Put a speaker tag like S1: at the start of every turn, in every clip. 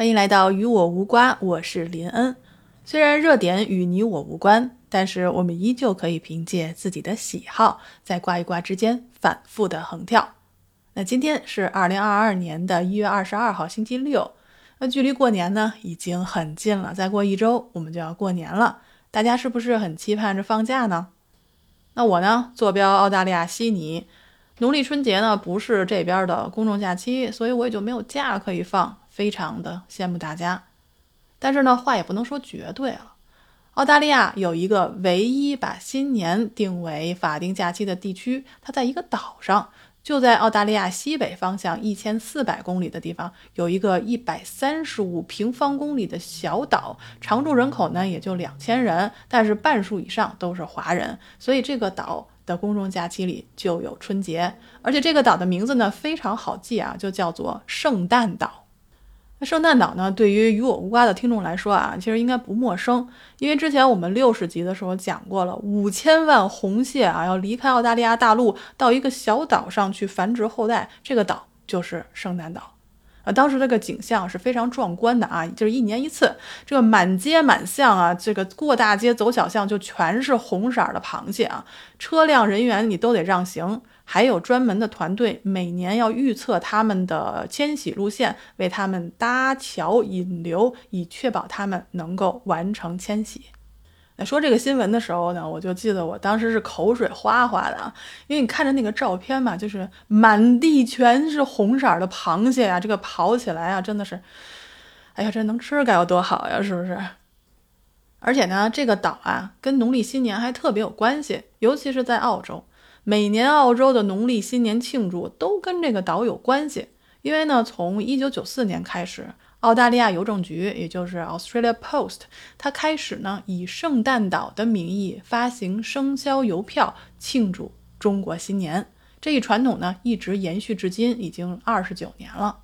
S1: 欢迎来到与我无瓜，我是林恩。虽然热点与你我无关，但是我们依旧可以凭借自己的喜好，在瓜与瓜之间反复的横跳。那今天是二零二二年的一月二十二号，星期六。那距离过年呢已经很近了，再过一周我们就要过年了。大家是不是很期盼着放假呢？那我呢，坐标澳大利亚悉尼，农历春节呢不是这边的公众假期，所以我也就没有假可以放，非常的羡慕大家。但是呢，话也不能说绝对了。澳大利亚有一个唯一把新年定为法定假期的地区，它在一个岛上。就在澳大利亚西北方向一千四百公里的地方，有一个一百三十五平方公里的小岛，常住人口呢也就两千人，但是半数以上都是华人，所以这个岛的公众假期里就有春节，而且这个岛的名字呢非常好记啊，就叫做圣诞岛。那圣诞岛呢？对于与我无关的听众来说啊，其实应该不陌生，因为之前我们六十集的时候讲过了，五千万红蟹啊要离开澳大利亚大陆，到一个小岛上去繁殖后代，这个岛就是圣诞岛。当时这个景象是非常壮观的啊，就是一年一次，这个满街满巷啊，这个过大街走小巷就全是红色的螃蟹啊，车辆人员你都得让行。还有专门的团队，每年要预测他们的迁徙路线，为他们搭桥引流，以确保他们能够完成迁徙。说这个新闻的时候呢，我就记得我当时是口水哗哗的啊，因为你看着那个照片嘛，就是满地全是红色的螃蟹呀，这个跑起来啊，真的是，哎呀，这能吃该有多好呀，是不是？而且呢，这个岛啊，跟农历新年还特别有关系，尤其是在澳洲。每年澳洲的农历新年庆祝都跟这个岛有关系，因为呢，从一九九四年开始，澳大利亚邮政局，也就是 Australia Post，它开始呢以圣诞岛的名义发行生肖邮票庆祝中国新年。这一传统呢一直延续至今，已经二十九年了。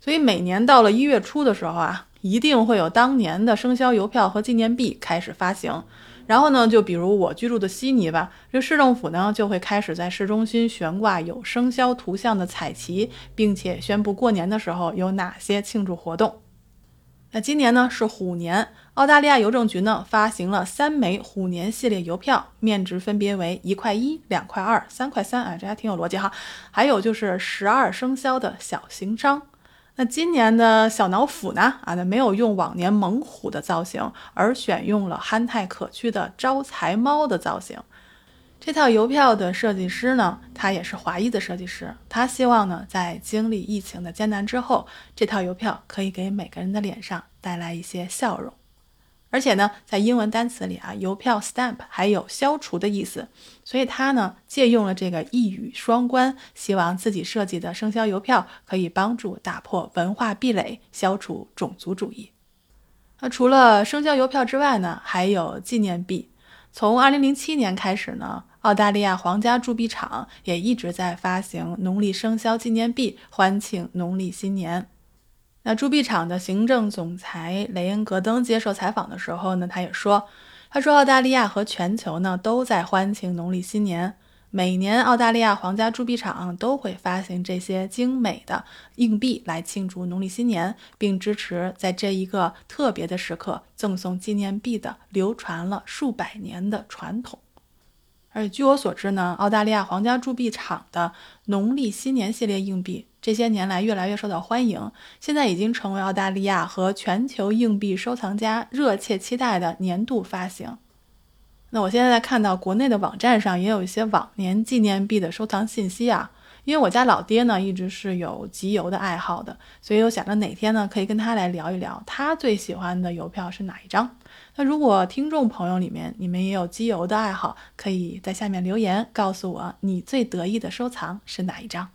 S1: 所以每年到了一月初的时候啊，一定会有当年的生肖邮票和纪念币开始发行。然后呢，就比如我居住的悉尼吧，这市政府呢就会开始在市中心悬挂有生肖图像的彩旗，并且宣布过年的时候有哪些庆祝活动。那今年呢是虎年，澳大利亚邮政局呢发行了三枚虎年系列邮票，面值分别为一块一、两块二、三块三，啊，这还挺有逻辑哈。还有就是十二生肖的小型章。那今年的小脑斧呢？啊，那没有用往年猛虎的造型，而选用了憨态可掬的招财猫的造型。这套邮票的设计师呢，他也是华裔的设计师。他希望呢，在经历疫情的艰难之后，这套邮票可以给每个人的脸上带来一些笑容。而且呢，在英文单词里啊，邮票 stamp 还有消除的意思，所以他呢借用了这个一语双关，希望自己设计的生肖邮票可以帮助打破文化壁垒，消除种族主义。那除了生肖邮票之外呢，还有纪念币。从2007年开始呢，澳大利亚皇家铸币厂也一直在发行农历生肖纪念币，欢庆农历新年。那铸币厂的行政总裁雷恩格登接受采访的时候呢，他也说，他说澳大利亚和全球呢都在欢庆农历新年，每年澳大利亚皇家铸币厂都会发行这些精美的硬币来庆祝农历新年，并支持在这一个特别的时刻赠送纪念币的流传了数百年的传统。而据我所知呢，澳大利亚皇家铸币厂的农历新年系列硬币这些年来越来越受到欢迎，现在已经成为澳大利亚和全球硬币收藏家热切期待的年度发行。那我现在在看到国内的网站上也有一些往年纪念币的收藏信息啊，因为我家老爹呢一直是有集邮的爱好的，所以我想着哪天呢可以跟他来聊一聊，他最喜欢的邮票是哪一张。那如果听众朋友里面你们也有机油的爱好，可以在下面留言告诉我你最得意的收藏是哪一张。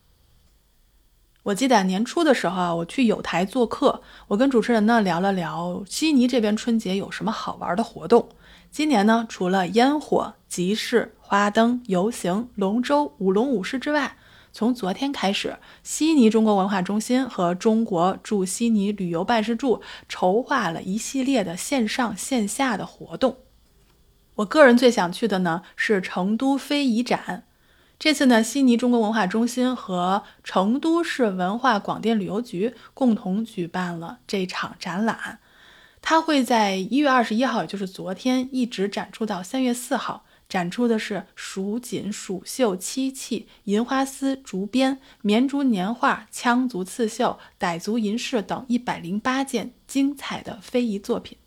S1: 我记得年初的时候啊，我去有台做客，我跟主持人呢聊了聊悉尼这边春节有什么好玩的活动。今年呢，除了烟火、集市、花灯、游行、龙舟、舞龙舞狮之外，从昨天开始，悉尼中国文化中心和中国驻悉尼旅游办事处筹划了一系列的线上线下的活动。我个人最想去的呢是成都非遗展。这次呢，悉尼中国文化中心和成都市文化广电旅游局共同举办了这场展览，它会在一月二十一号，也就是昨天，一直展出到三月四号。展出的是蜀锦、蜀绣、漆器、银花丝、竹编、绵竹年画、羌族刺绣、傣族银饰等一百零八件精彩的非遗作品。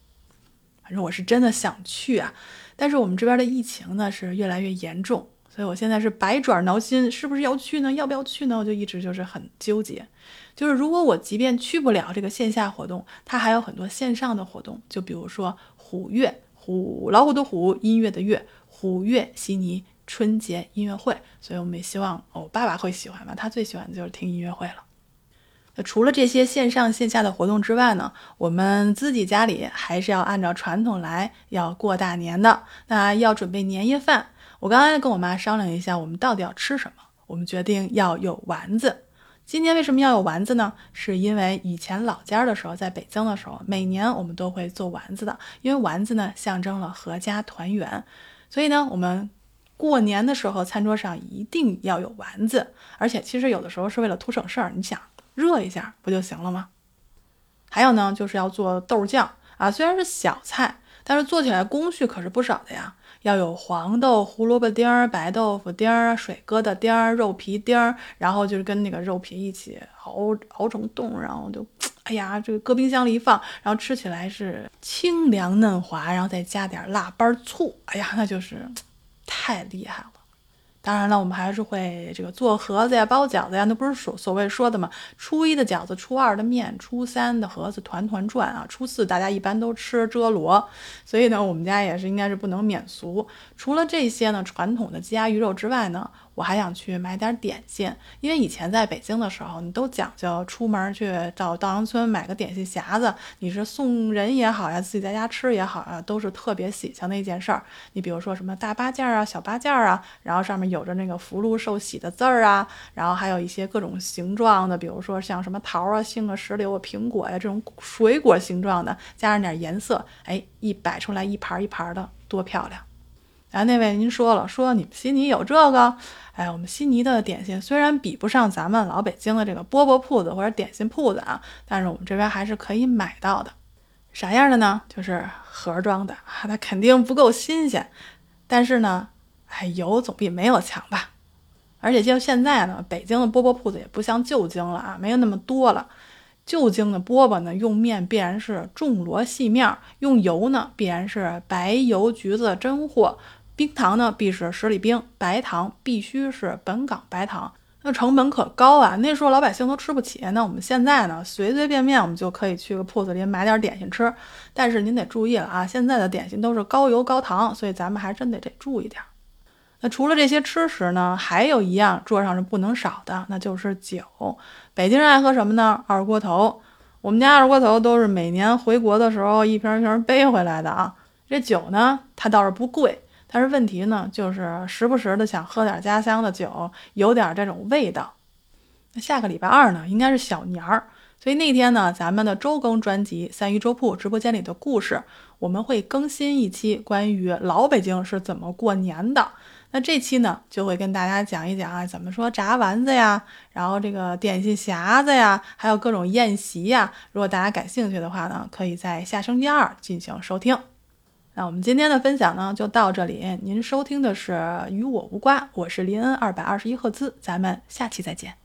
S1: 反正我是真的想去啊，但是我们这边的疫情呢是越来越严重，所以我现在是百爪挠心，是不是要去呢？要不要去呢？我就一直就是很纠结。就是如果我即便去不了这个线下活动，它还有很多线上的活动，就比如说虎跃，虎老虎的虎，音乐的乐。虎跃悉尼春节音乐会，所以我们也希望我爸爸会喜欢吧。他最喜欢的就是听音乐会了。那除了这些线上线下的活动之外呢，我们自己家里还是要按照传统来，要过大年的。那要准备年夜饭，我刚才跟我妈商量一下，我们到底要吃什么？我们决定要有丸子。今年为什么要有丸子呢？是因为以前老家的时候，在北京的时候，每年我们都会做丸子的，因为丸子呢象征了阖家团圆。所以呢，我们过年的时候，餐桌上一定要有丸子，而且其实有的时候是为了图省事儿。你想热一下不就行了吗？还有呢，就是要做豆酱啊，虽然是小菜，但是做起来工序可是不少的呀。要有黄豆、胡萝卜丁儿、白豆腐丁儿、水疙瘩丁儿、肉皮丁儿，然后就是跟那个肉皮一起熬熬成冻，然后就。哎呀，这个搁冰箱里一放，然后吃起来是清凉嫩滑，然后再加点辣拌醋，哎呀，那就是太厉害了。当然了，我们还是会这个做盒子呀、包饺子呀，那不是所所谓说的嘛？初一的饺子，初二的面，初三的盒子团团转啊，初四大家一般都吃遮罗，所以呢，我们家也是应该是不能免俗。除了这些呢，传统的鸡鸭鱼肉之外呢。我还想去买点点心，因为以前在北京的时候，你都讲究出门去到稻香村买个点心匣子，你是送人也好呀，自己在家吃也好啊，都是特别喜庆的一件事儿。你比如说什么大八件啊、小八件啊，然后上面有着那个福禄寿喜的字儿啊，然后还有一些各种形状的，比如说像什么桃啊、杏啊、石榴啊、苹果呀这种水果形状的，加上点颜色，哎，一摆出来一盘一盘的，多漂亮！然后那位您说了，说你们悉尼有这个？哎，我们悉尼的点心虽然比不上咱们老北京的这个饽饽铺子或者点心铺子啊，但是我们这边还是可以买到的。啥样的呢？就是盒装的啊，它肯定不够新鲜，但是呢，哎，有总比没有强吧。而且就现在呢，北京的饽饽铺子也不像旧京了啊，没有那么多了。旧京的饽饽呢，用面必然是重罗细面，用油呢必然是白油橘子真货。冰糖呢必是十里冰，白糖必须是本港白糖，那成本可高啊！那时候老百姓都吃不起，那我们现在呢，随随便便我们就可以去个铺子里买点点心吃。但是您得注意了啊，现在的点心都是高油高糖，所以咱们还真得得注意点。那除了这些吃食呢，还有一样桌上是不能少的，那就是酒。北京人爱喝什么呢？二锅头。我们家二锅头都是每年回国的时候一瓶一瓶背回来的啊。这酒呢，它倒是不贵。但是问题呢，就是时不时的想喝点家乡的酒，有点这种味道。那下个礼拜二呢，应该是小年儿，所以那天呢，咱们的周更专辑《三鱼粥铺》直播间里的故事，我们会更新一期关于老北京是怎么过年的。那这期呢，就会跟大家讲一讲啊，怎么说炸丸子呀，然后这个点心匣子呀，还有各种宴席呀。如果大家感兴趣的话呢，可以在下星期二进行收听。那我们今天的分享呢，就到这里。您收听的是《与我无关》，我是林恩，二百二十一赫兹，咱们下期再见。